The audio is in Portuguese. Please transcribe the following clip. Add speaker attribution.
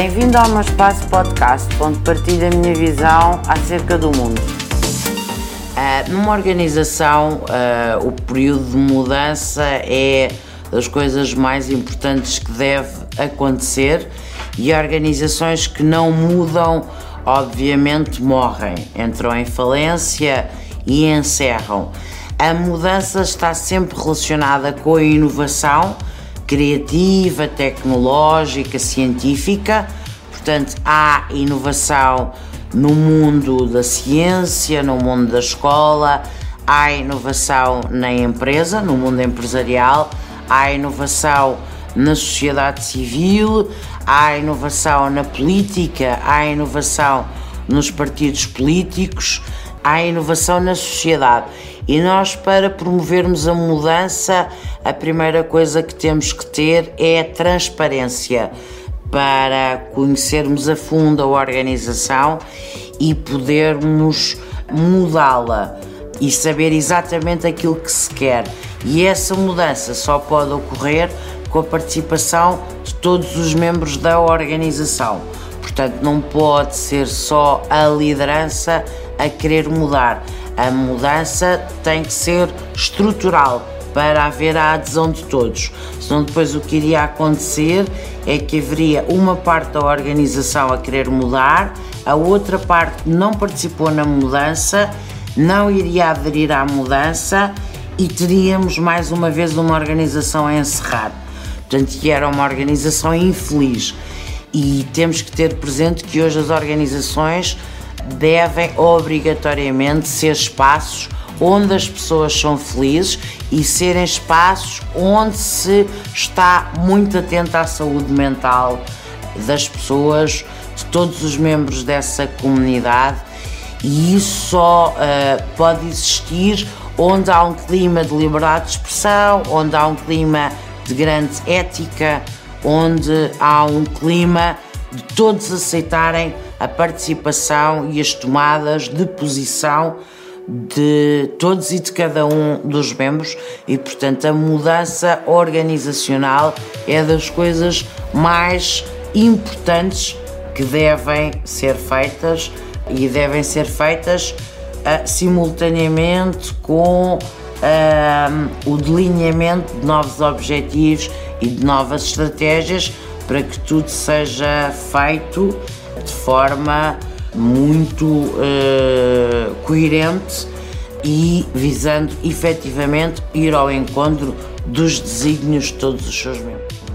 Speaker 1: Bem-vindo ao meu espaço podcast, onde partilho a minha visão acerca do mundo. Uh, numa organização, uh, o período de mudança é das coisas mais importantes que deve acontecer e organizações que não mudam, obviamente, morrem, entram em falência e encerram. A mudança está sempre relacionada com a inovação criativa, tecnológica, científica. Portanto, há inovação no mundo da ciência, no mundo da escola, há inovação na empresa, no mundo empresarial, há inovação na sociedade civil, há inovação na política, há inovação nos partidos políticos, há inovação na sociedade. E nós, para promovermos a mudança, a primeira coisa que temos que ter é a transparência para conhecermos a fundo a organização e podermos mudá-la e saber exatamente aquilo que se quer. E essa mudança só pode ocorrer com a participação de todos os membros da organização. Portanto, não pode ser só a liderança a querer mudar. A mudança tem que ser estrutural para haver a adesão de todos. Senão, depois o que iria acontecer é que haveria uma parte da organização a querer mudar, a outra parte não participou na mudança, não iria aderir à mudança e teríamos mais uma vez uma organização a encerrar. Portanto, que era uma organização infeliz. E temos que ter presente que hoje as organizações devem obrigatoriamente ser espaços onde as pessoas são felizes e serem espaços onde se está muito atento à saúde mental das pessoas, de todos os membros dessa comunidade, e isso só uh, pode existir onde há um clima de liberdade de expressão, onde há um clima de grande ética, onde há um clima de todos aceitarem a participação e as tomadas de posição de todos e de cada um dos membros. E, portanto, a mudança organizacional é das coisas mais importantes que devem ser feitas e devem ser feitas uh, simultaneamente com uh, o delineamento de novos objetivos e de novas estratégias para que tudo seja feito de forma muito uh, coerente e visando efetivamente ir ao encontro dos desígnios de todos os seus membros.